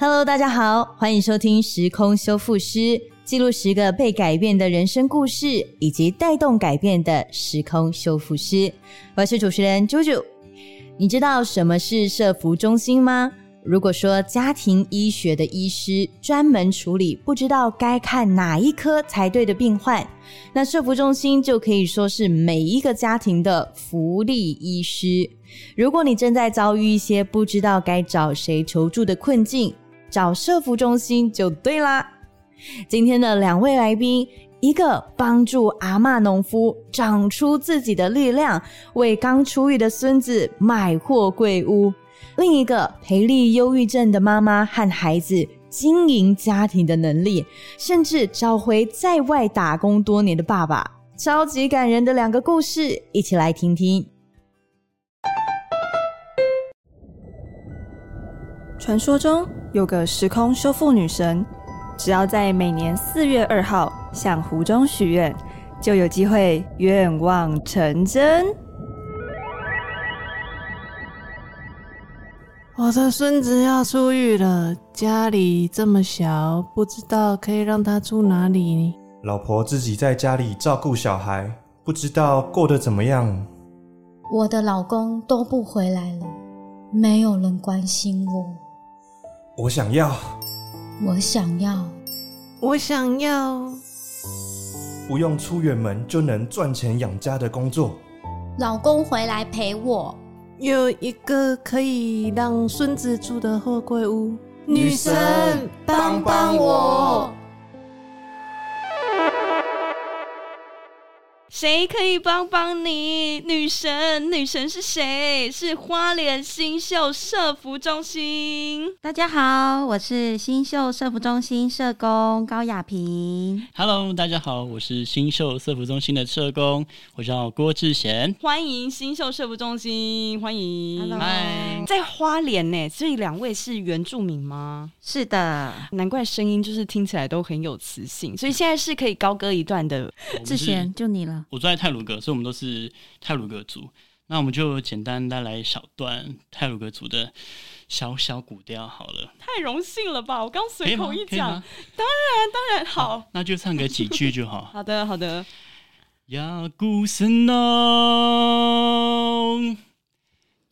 Hello，大家好，欢迎收听《时空修复师》，记录十个被改变的人生故事，以及带动改变的时空修复师。我是主持人 JoJo。你知道什么是社福中心吗？如果说家庭医学的医师专门处理不知道该看哪一科才对的病患，那社福中心就可以说是每一个家庭的福利医师。如果你正在遭遇一些不知道该找谁求助的困境，找社福中心就对啦。今天的两位来宾，一个帮助阿嬷农夫长出自己的力量，为刚出狱的孙子买货柜屋。另一个培力忧郁症的妈妈和孩子经营家庭的能力，甚至找回在外打工多年的爸爸，超级感人的两个故事，一起来听听。传说中有个时空修复女神，只要在每年四月二号向湖中许愿，就有机会愿望成真。我的孙子要出狱了，家里这么小，不知道可以让他住哪里。老婆自己在家里照顾小孩，不知道过得怎么样。我的老公都不回来了，没有人关心我。我想要，我想要，我想要，不用出远门就能赚钱养家的工作。老公回来陪我。有一个可以让孙子住的货柜屋，女神帮帮我！谁可以帮帮你？女神，女神是谁？是花莲新秀社服中心。大家好，我是新秀社服中心社工高雅萍。Hello，大家好，我是新秀社服中心的社工，我叫郭志贤。欢迎新秀社服中心，欢迎。嗨，在花莲呢，所以两位是原住民吗？是的，难怪声音就是听起来都很有磁性，所以现在是可以高歌一段的。志贤，就你了。我住在泰鲁格，所以我们都是泰鲁格族。那我们就简单带来一小段泰鲁格族的小小古调好了。太荣幸了吧！我刚随口一讲，当然当然好，那就唱个几句就好。好的好的。呀古森闹，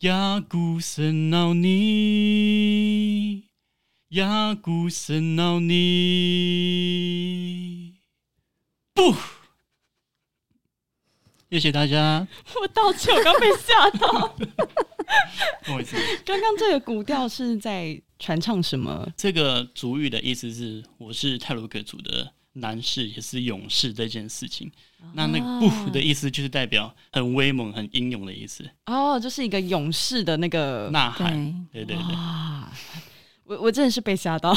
呀古森闹你，呀古森闹你，不。谢谢大家。我道歉，我刚被吓到。不好意思，刚刚这个古调是在传唱什么？这个主语的意思是我是泰鲁格族的男士，也是勇士这件事情。那那个“不”的意思就是代表很威猛、很英勇的意思。哦，就是一个勇士的那个呐喊。对对对。我我真的是被吓到。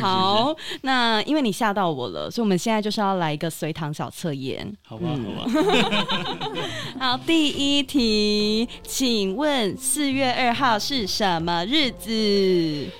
好，那因为你吓到我了，所以我们现在就是要来一个随堂小测验。好吧，好吧。好，第一题，请问四月二号是什么日子？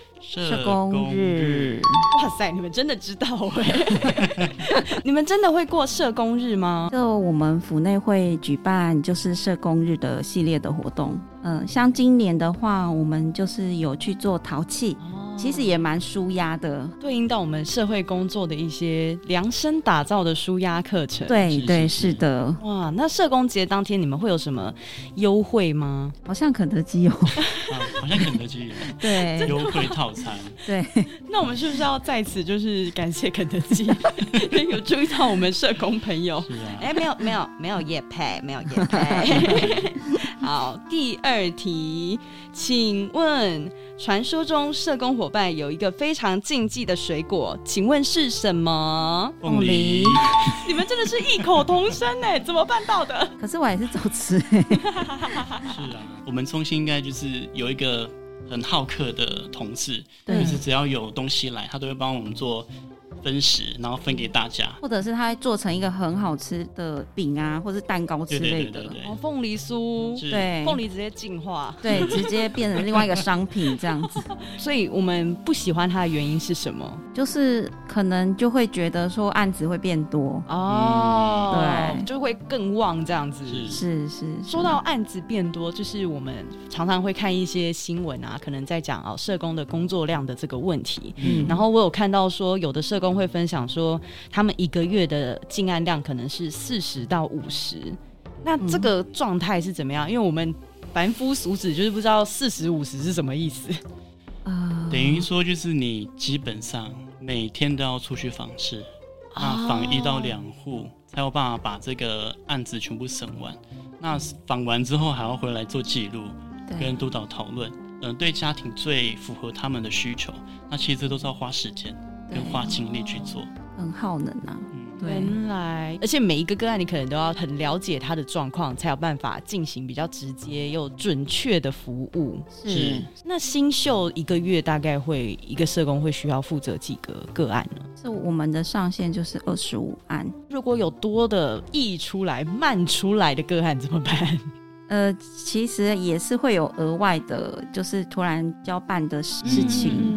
社工日。哇塞，你们真的知道哎？你们真的会过社工日吗？就我们府内会举办就是社工日的系列的活动。嗯，像今年的话，我们就是有去做陶器。其实也蛮舒压的，对应到我们社会工作的一些量身打造的舒压课程。对对是的，哇，那社工节当天你们会有什么优惠吗？好像肯德基有，好像肯德基有，对，优惠套餐。对，那我们是不是要在此就是感谢肯德基，有注意到我们社工朋友？是啊，哎，没有没有没有夜配，没有夜配。好，第二题，请问。传说中，社工伙伴有一个非常禁忌的水果，请问是什么？凤梨。你们真的是异口同声呢，怎么办到的？可是我还是走吃。是啊，我们中心应该就是有一个很好客的同事，就是只要有东西来，他都会帮我们做分食，然后分给大家。或者是它做成一个很好吃的饼啊，或是蛋糕之对类的。哦，凤梨酥，是对凤梨直接进化。对，直接变成另外一个商品这样子，所以我们不喜欢它的原因是什么？就是可能就会觉得说案子会变多，哦，对就会更旺这样子。是是是。说到案子变多，就是我们常常会看一些新闻啊，可能在讲哦社工的工作量的这个问题。嗯然后我有看到说，有的社工会分享说，他们一个月的进案量可能是四十到五十。那这个状态是怎么样？因为我们凡夫俗子就是不知道四十五十是什么意思。呃等于说就是你基本上每天都要出去访视，那访一到两户才有办法把这个案子全部审完。那访完之后还要回来做记录，跟督导讨论，嗯、对家庭最符合他们的需求。那其实都是要花时间跟花精力去做。很耗能啊，原来，而且每一个个案，你可能都要很了解他的状况，才有办法进行比较直接又准确的服务。是那新秀一个月大概会一个社工会需要负责几个个案呢？是我们的上限就是二十五案。如果有多的溢出来、漫出来的个案怎么办？呃，其实也是会有额外的，就是突然交办的事事情，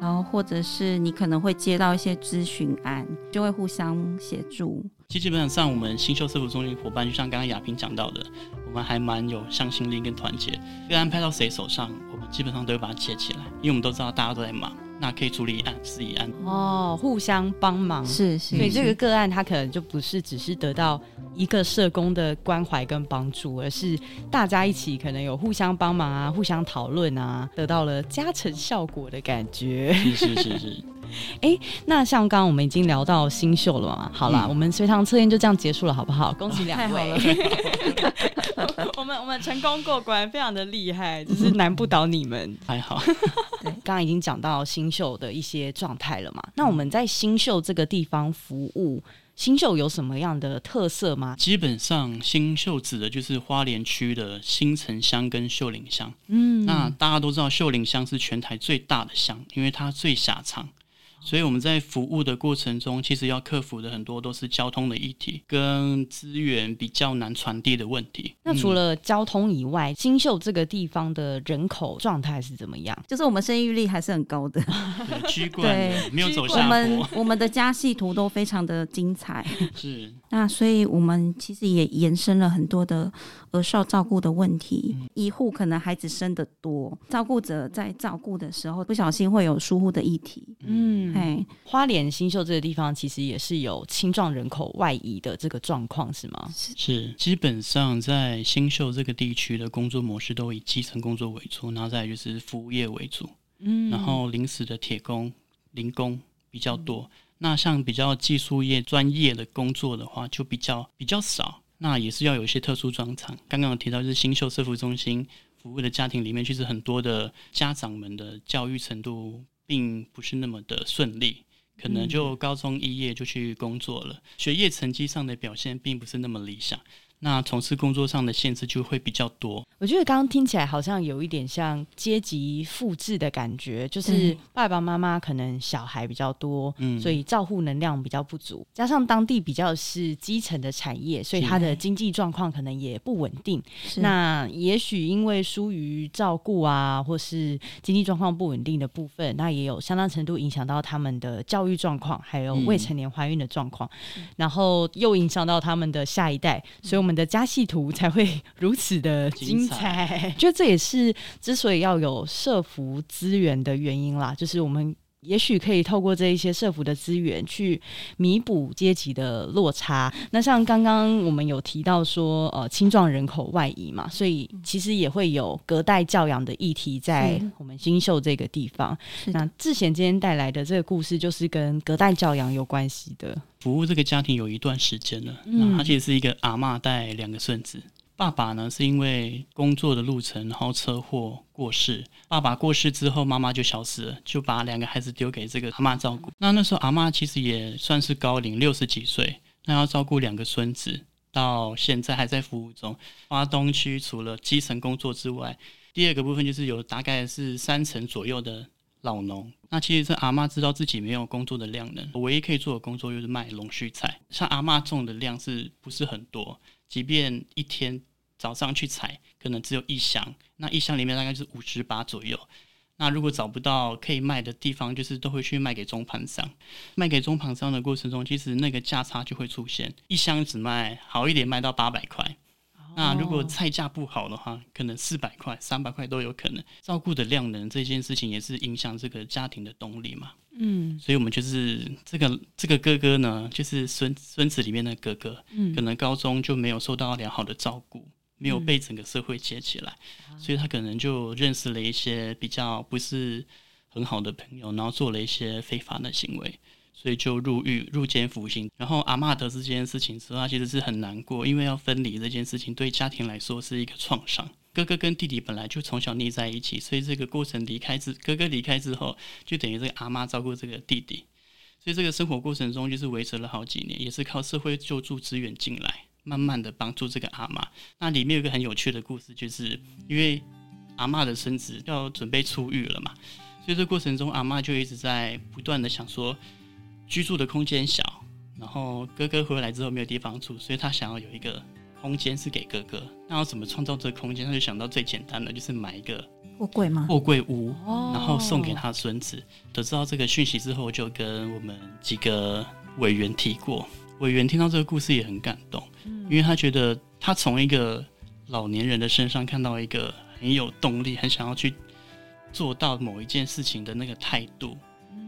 然后或者是你可能会接到一些咨询案，就会互相协助。其实基本上我们新秀社服中心伙伴，就像刚刚亚萍讲到的，我们还蛮有向心力跟团结。个案派到谁手上，我们基本上都会把它接起来，因为我们都知道大家都在忙，那可以处理一案是一案。哦，互相帮忙。是是，所以这个个案，他可能就不是只是得到一个社工的关怀跟帮助，而是大家一起可能有互相帮忙啊、互相讨论啊，得到了加成效果的感觉。是是是是，那像刚刚我们已经聊到新秀了嘛，好啦，嗯我们随堂测验就这样结束了，好不好？恭喜两太好位了，我们我们成功过关，非常的厉害，就是难不倒你们。还好。对，刚刚已经讲到新秀的一些状态了嘛，那我们在新秀这个地方服务，新秀有什么样的特色吗？基本上新秀指的就是花莲区的新城乡跟秀岭乡。嗯那大家都知道秀岭乡是全台最大的乡，因为它最狭长。所以我们在服务的过程中，其实要克服的很多都是交通的议题，跟资源比较难传递的问题。那除了交通以外，新秀这个地方的人口状态是怎么样？就是我们生育率还是很高的。嗯对居 冠对没有走我下们坡，我们的家系图都非常的精彩。是那所以我们其实也延伸了很多的儿少照顾的问题。一户可能孩子生的多，照顾者在照顾的时候不小心会有疏忽的议题。嗯，哎，花莲新秀这个地方其实也是有青壮人口外移的这个状况，是吗？是，基本上在新秀这个地区的工作模式都以基层工作为主，然后再就是服务业为主。嗯然后临时的铁工、零工比较多。那像比较技术业、专业的工作的话，就比较比较少。那也是要有一些特殊专长。刚刚有提到，就是新秀社服中心服务的家庭里面，其实很多的家长们的教育程度并不是那么的顺利。可能就高中毕业就去工作了，学业成绩上的表现并不是那么理想，那从事工作上的限制就会比较多。我觉得刚刚听起来好像有一点像阶级复制的感觉，就是爸爸妈妈可能小孩比较多，嗯。所以照护能量比较不足，加上当地比较是基层的产业，所以它的经济状况可能也不稳定。那也许因为疏于照顾啊，或是经济状况不稳定的部分，那也有相当程度影响到他们的教育状况，还有未成年怀孕的状况，然后又影响到他们的下一代，所以我们的家系图才会 如此的精精彩。觉得这也是之所以要有社服资源的原因啦，就是我们。也许可以透过这一些社服的资源去弥补阶级的落差。那像刚刚我们有提到说，呃，青壮人口外移嘛，所以其实也会有隔代教养的议题在我们新秀这个地方。那志贤今天带来的这个故事，就是跟隔代教养有关系的。服务这个家庭有一段时间了，嗯那他其实是一个阿嬷带两个孙子。爸爸呢是因为工作的路程，然后车祸过世。爸爸过世之后，妈妈就消失了，就把两个孩子丢给这个阿嬷照顾。那那时候阿嬷其实也算是高龄，六十几岁，那要照顾两个孙子，到现在还在服务中。花东区除了基层工作之外，第二个部分就是有大概是三成左右的老农。那其实这阿嬷知道自己没有工作的量能，唯一可以做的工作就是卖龙须菜。像阿嬷种的量是不是很多？即便一天早上去采，可能只有一箱，那一箱里面大概是五十把左右。那如果找不到可以卖的地方，就是都会去卖给中盘商。卖给中盘商的过程中，其实那个价差就会出现，一箱只卖好一点卖到八百块。那如果菜价不好的话，可能四百块、三百块都有可能。照顾的量能这件事情也是影响这个家庭的动力嘛。嗯，所以我们就是这个这个哥哥呢，就是孙孙子里面的哥哥，嗯可能高中就没有受到良好的照顾，没有被整个社会接起来，所以他可能就认识了一些比较不是很好的朋友，然后做了一些非法的行为。所以就入狱、入监服刑。然后阿嬷得知这件事情之后，她其实是很难过，因为要分离这件事情对家庭来说是一个创伤。哥哥跟弟弟本来就从小腻在一起，所以这个过程离开之哥哥离开之后，就等于这个阿妈照顾这个弟弟。所以这个生活过程中就是维持了好几年，也是靠社会救助资源进来，慢慢的帮助这个阿妈。那里面有一个很有趣的故事，就是因为阿妈的孙子要准备出狱了嘛，所以这过程中阿妈就一直在不断的想说，居住的空间小，然后哥哥回来之后没有地方住，所以他想要有一个空间是给哥哥。那要怎么创造这个空间？他就想到最简单的，就是买一个货柜吗？货柜屋，哦然后送给他孙子。得知到这个讯息之后，就跟我们几个委员提过。委员听到这个故事也很感动，因为他觉得他从一个老年人的身上看到一个很有动力、很想要去做到某一件事情的那个态度，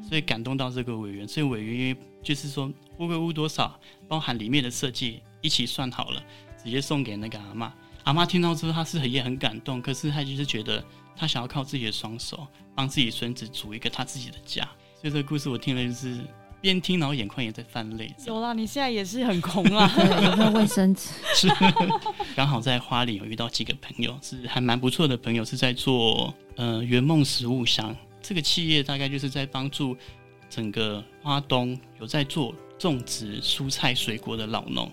所以感动到这个委员。所以委员因为就是说乌龟屋多少，包含里面的设计一起算好了，直接送给那个阿妈。阿妈听到之后，她是很也很感动，可是她就是觉得她想要靠自己的双手帮自己孙子组一个她自己的家。所以这个故事我听了就是边听，然后眼眶也在泛泪。有啦，你现在也是很空啦。有没有卫生纸？是 刚好在花莲有遇到几个朋友，是还蛮不错的朋友，是在做呃圆梦食物箱这个企业，大概就是在帮助整个花东有在做种植蔬菜水果的老农，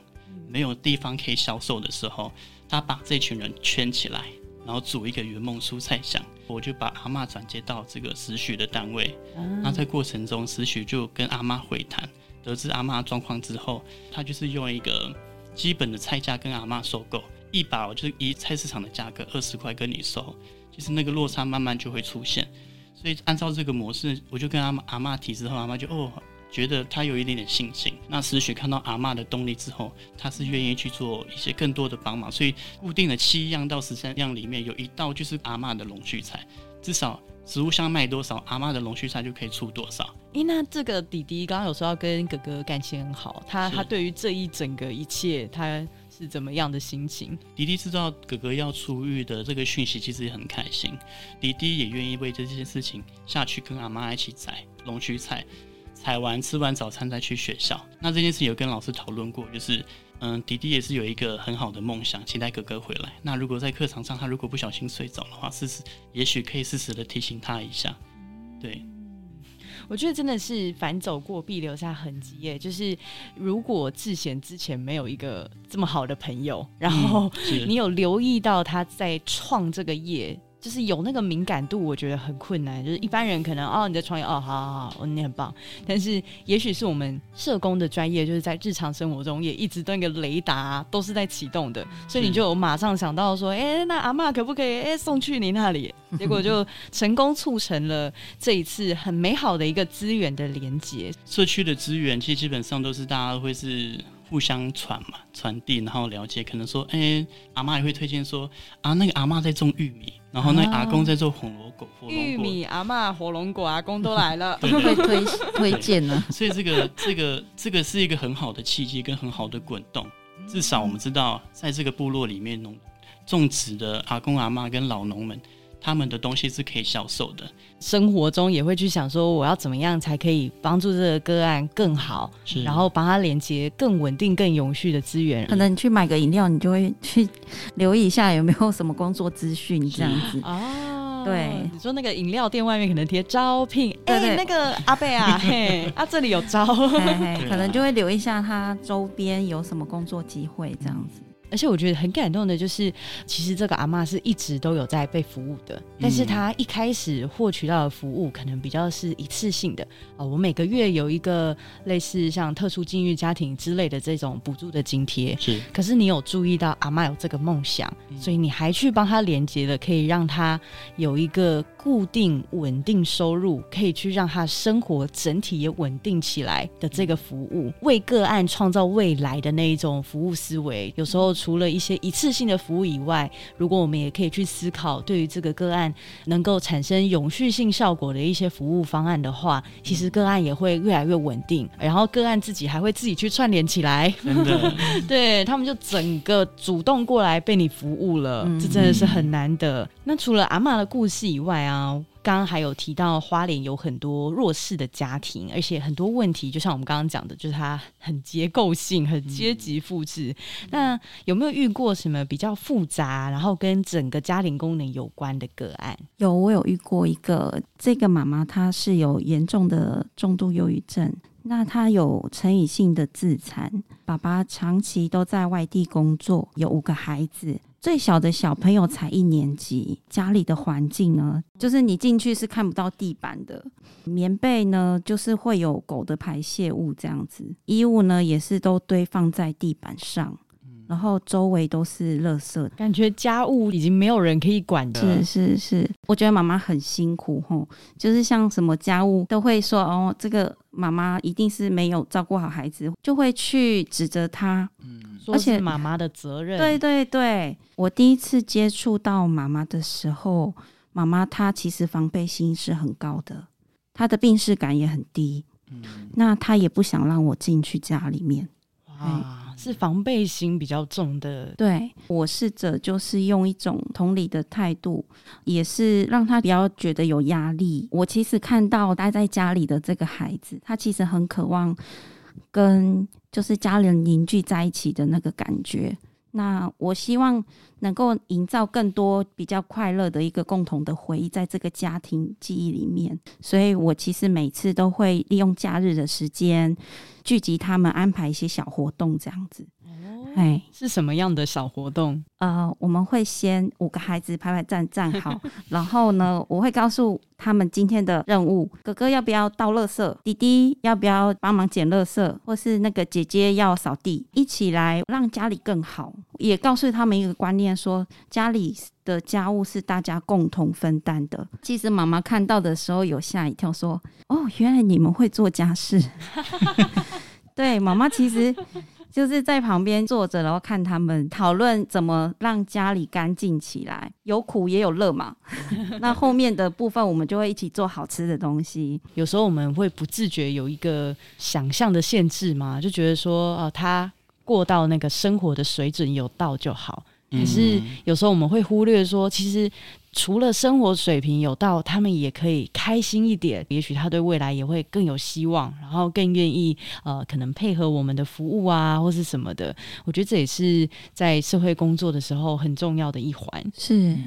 没有地方可以销售的时候，他把这群人圈起来，然后煮一个圆梦蔬菜箱。我就把阿嬷转接到这个时许的单位，那在过程中，时许就跟阿妈会谈，得知阿妈状况之后，他就是用一个基本的菜价跟阿妈收购，一把我就是以菜市场的价格二十块跟你收，其实那个落差慢慢就会出现。所以按照这个模式，我就跟阿妈阿妈提之后，阿妈就哦觉得他有一点点信心。那时许看到阿妈的动力之后，他是愿意去做一些更多的帮忙。所以固定的七样到十三样里面有一道就是阿妈的龙须菜，至少植物箱卖多少，阿妈的龙须菜就可以出多少。诶，那这个弟弟刚刚有说要跟哥哥感情很好，他是他对于这一整个一切，他是怎么样的心情？弟弟知道哥哥要出狱的这个讯息，其实也很开心。弟弟也愿意为这件事情下去跟阿妈一起摘龙须菜，采完吃完早餐再去学校。那这件事有跟老师讨论过，就是嗯，迪迪也是有一个很好的梦想，期待哥哥回来。那如果在课堂上他如果不小心睡着的话，适时也许可以适时的提醒他一下。对，我觉得真的是反走过必留下痕迹耶。就是如果志贤之前没有一个这么好的朋友，然后你有留意到他在创这个业，就是有那个敏感度，我觉得很困难。就是一般人可能哦，你在创业哦，好好好，哦你很棒。但是也许是我们社工的专业，就是在日常生活中也一直那个雷达都是在启动的，所以你就有马上想到说，哎、那阿嬷可不可以哎、送去你那里？结果就成功促成了这一次很美好的一个资源的连接。社区的资源其实基本上都是大家会是互相传嘛，传递，然后了解。可能说，哎、阿妈也会推荐说，啊，那个阿妈在种玉米，然后那阿公在做红萝果、火龙果。玉米、阿嬷、火龙果、阿公都来了。被推推荐了？所以这个这个这个是一个很好的契机跟很好的滚动。至少我们知道，在这个部落里面，农种植的阿公阿妈跟老农们，他们的东西是可以销售的。生活中也会去想说，我要怎么样才可以帮助这个个案更好，然后帮他连接更稳定、更永续的资源。可能你去买个饮料，你就会去留意一下有没有什么工作资讯这样子。哦，对你说那个饮料店外面可能贴招聘，哎、那个阿贝啊，嘿，啊这里有招，可能就会留意一下他周边有什么工作机会这样子。而且我觉得很感动的，就是其实这个阿妈是一直都有在被服务的，但是她一开始获取到的服务可能比较是一次性的啊、我每个月有一个类似像特殊境遇家庭之类的这种补助的津贴，是。可是你有注意到阿妈有这个梦想，所以你还去帮她连接了，可以让她有一个固定稳定收入，可以去让他生活整体也稳定起来的这个服务，为个案创造未来的那一种服务思维。有时候除了一些一次性的服务以外，如果我们也可以去思考，对于这个个案能够产生永续性效果的一些服务方案的话，其实个案也会越来越稳定，然后个案自己还会自己去串联起来。对他们就整个主动过来被你服务了，这真的是很难得。那除了阿嬷的故事以外啊，刚刚还有提到花莲有很多弱势的家庭，而且很多问题，就像我们刚刚讲的，就是它很结构性、很阶级复制。那有没有遇过什么比较复杂，然后跟整个家庭功能有关的个案？有，我有遇过一个，这个妈妈她是有严重的重度忧郁症，那她有成瘾性的自残，爸爸长期都在外地工作，有五个孩子。最小的小朋友才一年级，家里的环境呢，就是你进去是看不到地板的，棉被呢就是会有狗的排泄物这样子，衣物呢也是都堆放在地板上，然后周围都是垃圾，感觉家务已经没有人可以管的，是是是，我觉得妈妈很辛苦吼，就是像什么家务都会说哦，这个妈妈一定是没有照顾好孩子，就会去指责他。嗯而且是妈妈的责任。对对对，我第一次接触到妈妈的时候，妈妈她其实防备心是很高的，她的病视感也很低。那她也不想让我进去家里面。哇，是防备心比较重的。对我试着就是用一种同理的态度，也是让他不要觉得有压力。我其实看到待在家里的这个孩子，他其实很渴望跟就是家人凝聚在一起的那个感觉。那我希望能够营造更多比较快乐的一个共同的回忆，在这个家庭记忆里面。所以我其实每次都会利用假日的时间聚集他们，安排一些小活动这样子。哎，是什么样的小活动？呃，我们会先五个孩子排排站站好，然后呢，我会告诉他们今天的任务：哥哥要不要倒垃圾？弟弟要不要帮忙捡垃圾？或是那个姐姐要扫地？一起来让家里更好。也告诉他们一个观念说家里的家务是大家共同分担的。其实妈妈看到的时候有吓一跳，说：“哦，原来你们会做家事。”对，妈妈其实。就是在旁边坐着，然后看他们讨论怎么让家里干净起来，有苦也有乐嘛。那后面的部分，我们就会一起做好吃的东西。有时候我们会不自觉有一个想象的限制嘛，就觉得说，哦、他过到那个生活的水准有到就好。可是有时候我们会忽略说，其实除了生活水平有到，他们也可以开心一点。也许他对未来也会更有希望，然后更愿意呃，可能配合我们的服务啊，或是什么的。我觉得这也是在社会工作的时候很重要的一环。是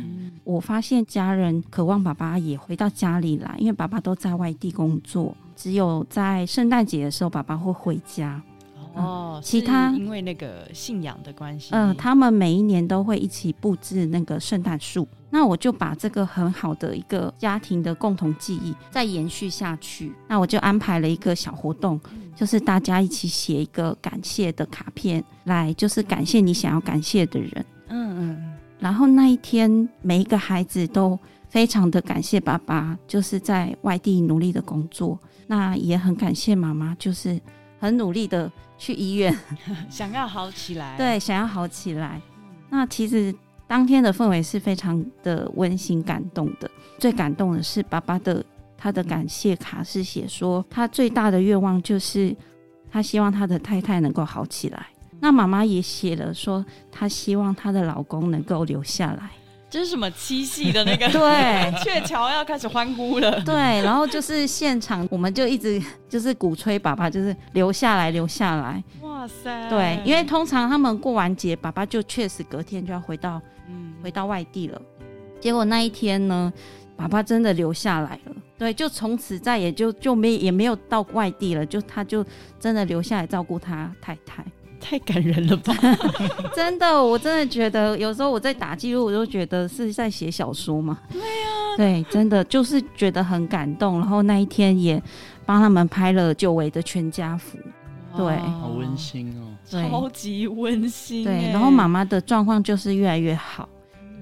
我发现家人渴望爸爸也回到家里来，因为爸爸都在外地工作，只有在圣诞节的时候，爸爸会回家。哦，其他因为那个信仰的关系，嗯，他们每一年都会一起布置那个圣诞树。那我就把这个很好的一个家庭的共同记忆再延续下去。那我就安排了一个小活动，就是大家一起写一个感谢的卡片，来就是感谢你想要感谢的人。嗯嗯然后那一天，每一个孩子都非常的感谢爸爸，就是在外地努力的工作。那也很感谢妈妈，就是很努力的去医院，嗯，想要好起来，对，想要好起来。那其实当天的氛围是非常的温馨感动的。最感动的是爸爸的他的感谢卡是写说，他最大的愿望就是他希望他的太太能够好起来。那妈妈也写了说，她希望她的老公能够留下来。这是什么七夕的那个对 鹊桥要开始欢呼了，对，然后就是现场，我们就一直就是鼓吹爸爸就是留下来，留下来。哇塞，对，因为通常他们过完节，爸爸就确实隔天就要回到嗯回到外地了。结果那一天呢，爸爸真的留下来了。对，就从此再也就就没也没有到外地了，就他就真的留下来照顾他太太。太感人了吧？真的，我真的觉得有时候我在打记录，我都觉得是在写小说嘛。对呀，对，真的就是觉得很感动。然后那一天也帮他们拍了久违的全家福，对，好温馨哦，对超级温馨。对。然后妈妈的状况就是越来越好，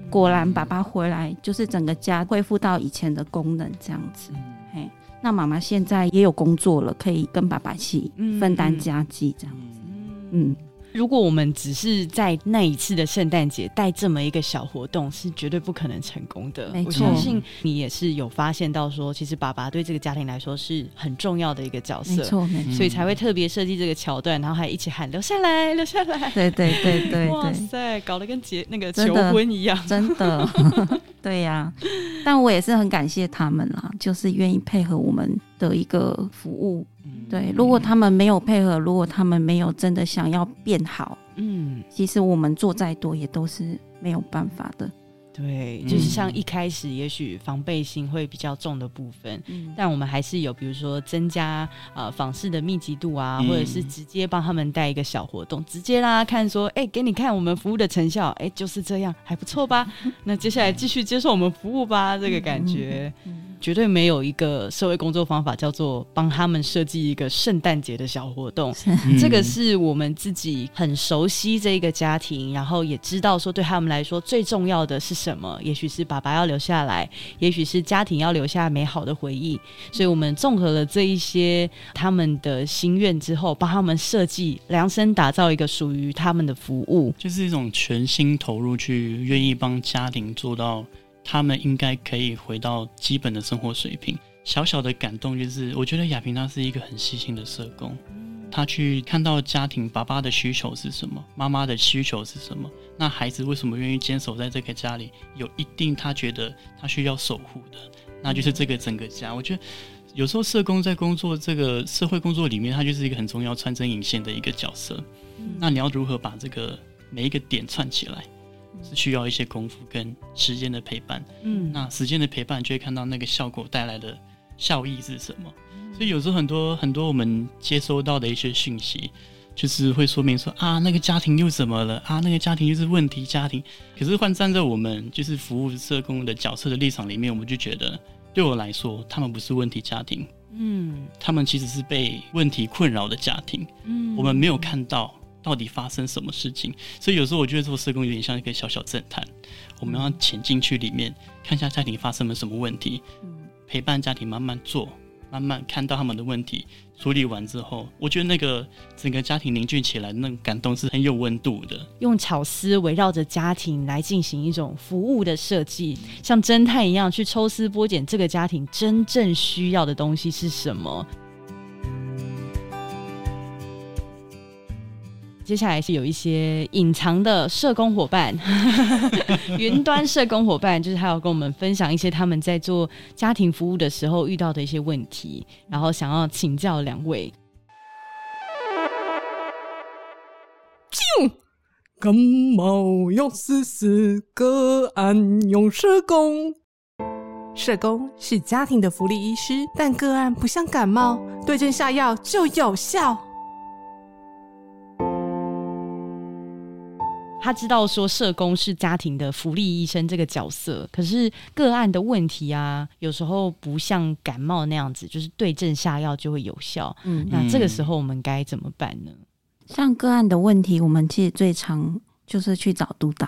果然爸爸回来就是整个家恢复到以前的功能这样子。嘿，那妈妈现在也有工作了，可以跟爸爸一起分担家计这样子。嗯。如果我们只是在那一次的圣诞节带这么一个小活动，是绝对不可能成功的。没错我相信你也是有发现到说，其实爸爸对这个家庭来说是很重要的一个角色，没错，没错。所以才会特别设计这个桥段，然后还一起喊留下来，留下来。对对对对哇，塞，搞得跟结那个求婚一样。真的，对呀、但我也是很感谢他们啦，就是愿意配合我们的一个服务。对，如果他们没有配合，如果他们没有真的想要变好，嗯，其实我们做再多也都是没有办法的。对，就是像一开始也许防备心会比较重的部分，嗯，但我们还是有，比如说增加呃访视的密集度啊，嗯或者是直接帮他们带一个小活动，直接让他看说，哎、给你看我们服务的成效，哎、就是这样，还不错吧？那接下来继续接受我们服务吧，这个感觉。绝对没有一个社会工作方法叫做帮他们设计一个圣诞节的小活动，嗯这个是我们自己很熟悉这一个家庭，然后也知道说对他们来说最重要的是什么。也许是爸爸要留下来，也许是家庭要留下美好的回忆。所以我们综合了这一些他们的心愿之后，帮他们设计量身打造一个属于他们的服务。就是一种全心投入去，愿意帮家庭做到他们应该可以回到基本的生活水平。小小的感动就是，我觉得亚萍她是一个很细心的社工，她去看到家庭爸爸的需求是什么，妈妈的需求是什么，那孩子为什么愿意坚守在这个家里，有一定他觉得他需要守护的，那就是这个整个家。我觉得有时候社工在工作这个社会工作里面，他就是一个很重要穿针引线的一个角色。那你要如何把这个每一个点串起来，是需要一些功夫跟时间的陪伴。嗯，那时间的陪伴，就会看到那个效果带来的效益是什么。所以有时候很多很多我们接收到的一些讯息，就是会说明说啊，那个家庭又怎么了啊，那个家庭又是问题家庭。可是换站在我们就是服务社工的角色的立场里面，我们就觉得，对我来说，他们不是问题家庭，嗯他们其实是被问题困扰的家庭。嗯我们没有看到到底发生什么事情，所以有时候我觉得做社工有点像一个小小侦探，我们要潜进去里面看一下家庭发生了什么问题，陪伴家庭慢慢做，慢慢看到他们的问题，处理完之后，我觉得那个整个家庭凝聚起来的那种感动是很有温度的。用巧思围绕着家庭来进行一种服务的设计，像侦探一样去抽丝剥茧，这个家庭真正需要的东西是什么。接下来是有一些隐藏的社工伙伴，云端社工伙伴，就是还有跟我们分享一些他们在做家庭服务的时候遇到的一些问题，然后想要请教两位。感冒用丝丝，个案用社工。社工是家庭的福利医师，但个案不像感冒，对症下药就有效。他知道说社工是家庭的福利医生这个角色，可是个案的问题啊，有时候不像感冒那样子，就是对症下药就会有效。嗯，那这个时候我们该怎么办呢？像个案的问题，我们其实最常就是去找督导，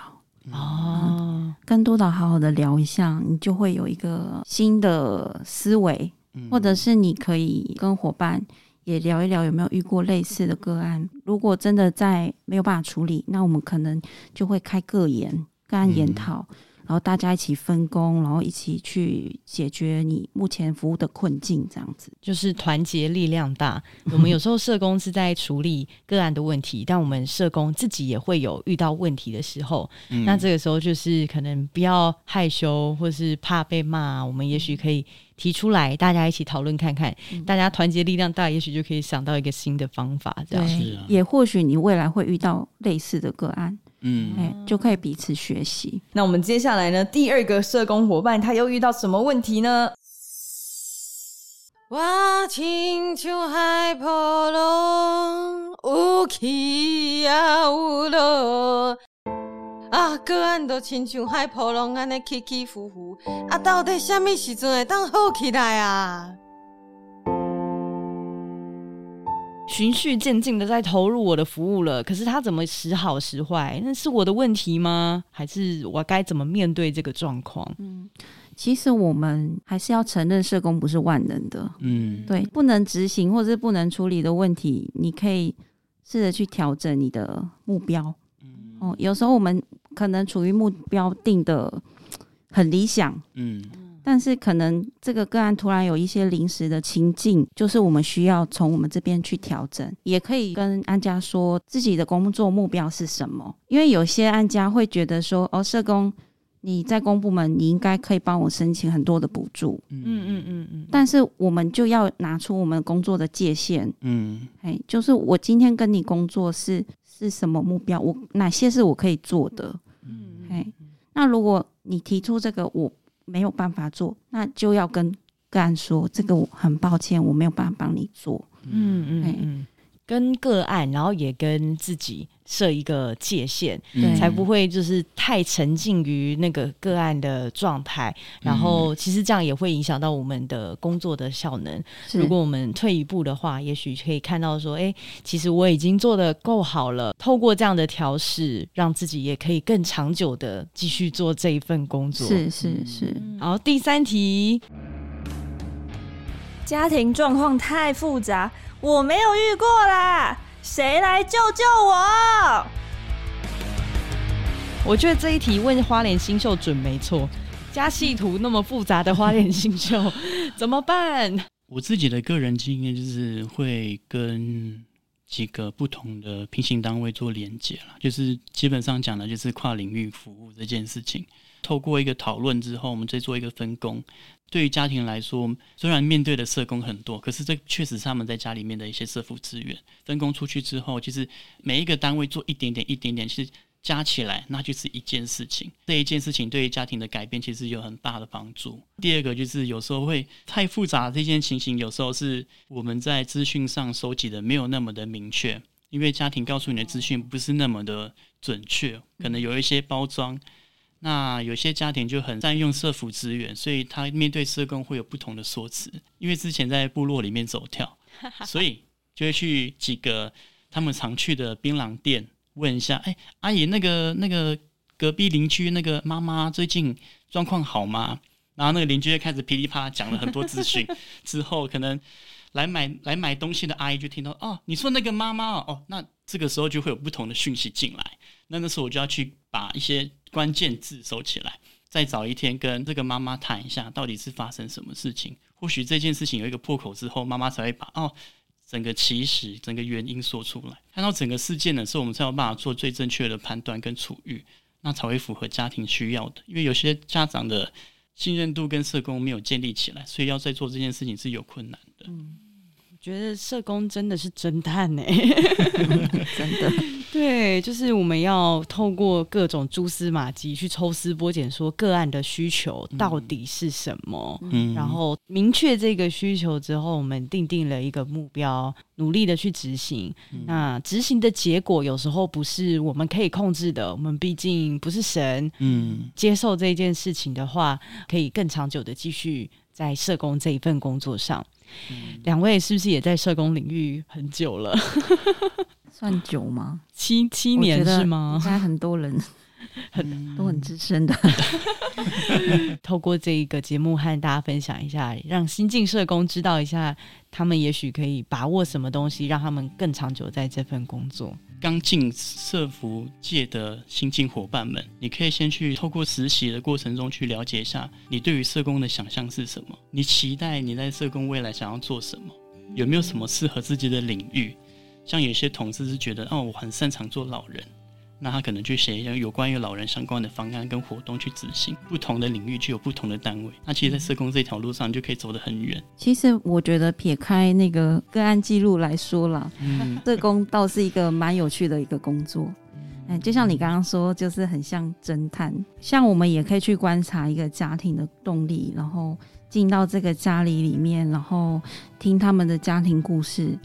哦，跟督导好好的聊一下，你就会有一个新的思维，嗯或者是你可以跟伙伴也聊一聊有没有遇过类似的个案。如果真的在没有办法处理，那我们可能就会开个研、个案研讨，然后大家一起分工，然后一起去解决你目前服务的困境，这样子。就是团结力量大。我们有时候社工是在处理个案的问题，但我们社工自己也会有遇到问题的时候。嗯那这个时候就是可能不要害羞，或是怕被骂，我们也许可以提出来，大家一起讨论看看。大家团结力量大，也许就可以想到一个新的方法。这样，是啊也或许你未来会遇到类似的个案，嗯哎、就可以彼此学习。那我们接下来呢，第二个社工伙伴他又遇到什么问题呢？我亲像海波浪，有起也有落。啊，个案都亲像海波浪安尼起起伏伏，啊，到底什么时阵会当好起来啊？循序渐进的在投入我的服务了，可是他怎么时好时坏？那是我的问题吗？还是我该怎么面对这个状况？嗯，其实我们还是要承认社工不是万能的。嗯，对，不能执行或者是不能处理的问题，你可以试着去调整你的目标。哦，有时候我们可能处于目标定的很理想，嗯，但是可能这个个案突然有一些临时的情境，就是我们需要从我们这边去调整，也可以跟安家说自己的工作目标是什么，因为有些安家会觉得说，哦，社工你在公部门，你应该可以帮我申请很多的补助，嗯嗯嗯嗯，但是我们就要拿出我们工作的界限，嗯，哎，就是我今天跟你工作是是什么目标，我哪些是我可以做的，嗯。哎，那如果你提出这个我没有办法做，那就要跟个案说，这个我很抱歉，我没有办法帮你做。嗯嗯哎嗯，跟个案，然后也跟自己设一个界限，对才不会就是太沉浸于那个个案的状态，然后其实这样也会影响到我们的工作的效能。如果我们退一步的话，也许可以看到说，哎，其实我已经做的够好了。透过这样的调试，让自己也可以更长久的继续做这一份工作。是是是，然后，第三题，家庭状况太复杂，我没有遇过啦，谁来救救我？我觉得这一题问花莲新秀准没错。加系图那么复杂的花莲新秀 怎么办？我自己的个人经验就是会跟几个不同的平行单位做连接了，就是基本上讲的就是跨领域服务这件事情。透过一个讨论之后，我们再做一个分工。对于家庭来说，虽然面对的社工很多，可是这确实是他们在家里面的一些社服资源。分工出去之后，其实每一个单位做一点点、一点点，其实加起来，那就是一件事情。这一件事情对于家庭的改变，其实有很大的帮助。第二个就是有时候会太复杂，这件情形有时候是我们在资讯上收集的没有那么的明确，因为家庭告诉你的资讯不是那么的准确，可能有一些包装。那有些家庭就很善用社服资源，所以他面对社工会有不同的说辞。因为之前在部落里面走跳，所以就会去几个他们常去的槟榔店问一下：“哎，阿姨，那个那个隔壁邻居那个妈妈最近状况好吗？”然后那个邻居就开始噼里啪啦讲了很多资讯，之后可能来买来买东西的阿姨就听到：“哦，你说那个妈妈哦，那这个时候就会有不同的讯息进来。那那时候我就要去把一些。关键字收起来，再找一天跟这个妈妈谈一下，到底是发生什么事情。或许这件事情有一个破口之后，妈妈才会把哦整个起始、整个原因说出来。看到整个事件的时候，我们才有办法做最正确的判断跟处遇，那才会符合家庭需要的。因为有些家长的信任度跟社工没有建立起来，所以要在做这件事情是有困难的。嗯，觉得社工真的是侦探呢，真的。对，就是我们要透过各种蛛丝马迹去抽丝剥茧，说个案的需求到底是什么，嗯，然后明确这个需求之后，我们定定了一个目标，努力的去执行。那执行的结果有时候不是我们可以控制的，我们毕竟不是神，嗯，接受这件事情的话，可以更长久的继续在社工这一份工作上。两位是不是也在社工领域很久了？算久吗？七七年是吗？应该很多人很都很资深的。透过这一个节目和大家分享一下，让新进社工知道一下，他们也许可以把握什么东西，让他们更长久在这份工作。刚进社服界的新进伙伴们，你可以先去透过实习的过程中去了解一下，你对于社工的想象是什么？你期待你在社工未来想要做什么？有没有什么适合自己的领域？像有些同事是觉得，哦，我很擅长做老人，那他可能去写一些有关于老人相关的方案跟活动去执行。不同的领域就有不同的单位，那其实，在社工这条路上就可以走得很远。其实我觉得撇开那个个案记录来说啦，嗯，社工倒是一个蛮有趣的一个工作。哎，就像你刚刚说，就是很像侦探，像我们也可以去观察一个家庭的动力，然后进到这个家里里面，然后听他们的家庭故事。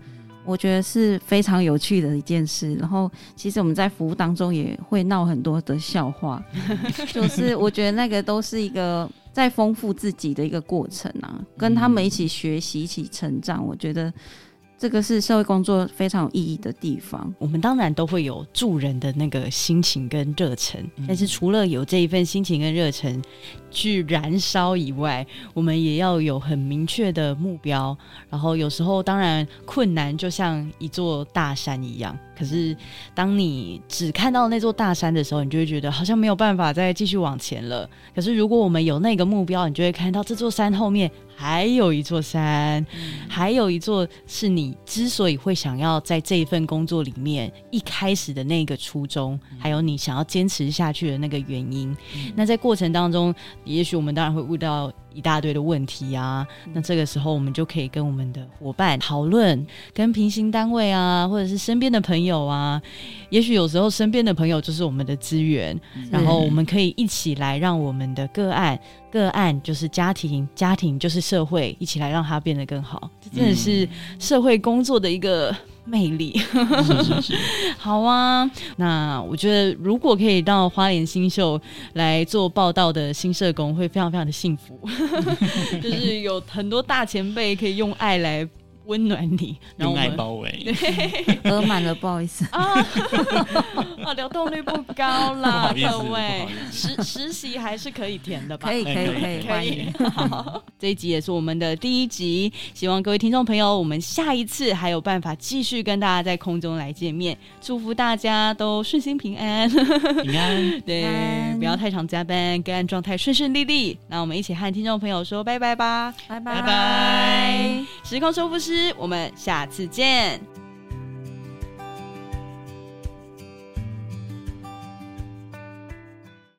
我觉得是非常有趣的一件事。然后，其实我们在服务当中也会闹很多的笑话，就是我觉得那个都是一个在丰富自己的一个过程啊，跟他们一起学习、一起成长。我觉得这个是社会工作非常有意义的地方。我们当然都会有助人的那个心情跟热忱，嗯但是除了有这一份心情跟热忱去燃烧以外，我们也要有很明确的目标。然后有时候当然困难就像一座大山一样，可是当你只看到那座大山的时候，你就会觉得好像没有办法再继续往前了。可是如果我们有那个目标，你就会看到这座山后面还有一座山，还有一座是你之所以会想要在这一份工作里面一开始的那个初衷，还有你想要坚持下去的那个原因。那在过程当中，也许我们当然会遇到一大堆的问题啊。那这个时候，我们就可以跟我们的伙伴讨论，跟平行单位啊，或者是身边的朋友啊。也许有时候身边的朋友就是我们的资源，然后我们可以一起来让我们的个案，个案就是家庭，家庭就是社会，一起来让它变得更好。这真的是社会工作的一个魅力。是是是，好啊，那我觉得如果可以到花莲新秀来做报道的新社工，会非常非常的幸福，就是有很多大前辈可以用爱来温暖你，然后用爱我们包围。额满了，不好意思。啊，啊，流动率不高啦各位实实习还是可以填的吧？可以，可以，可以欢迎。。好，这一集也是我们的第一集，希望各位听众朋友，我们下一次还有办法继续跟大家在空中来见面，祝福大家都顺心平安，平安，对，不要太常加班，个案状态顺顺利利。那我们一起和听众朋友说拜拜吧，拜拜拜。时空收复我们下次见。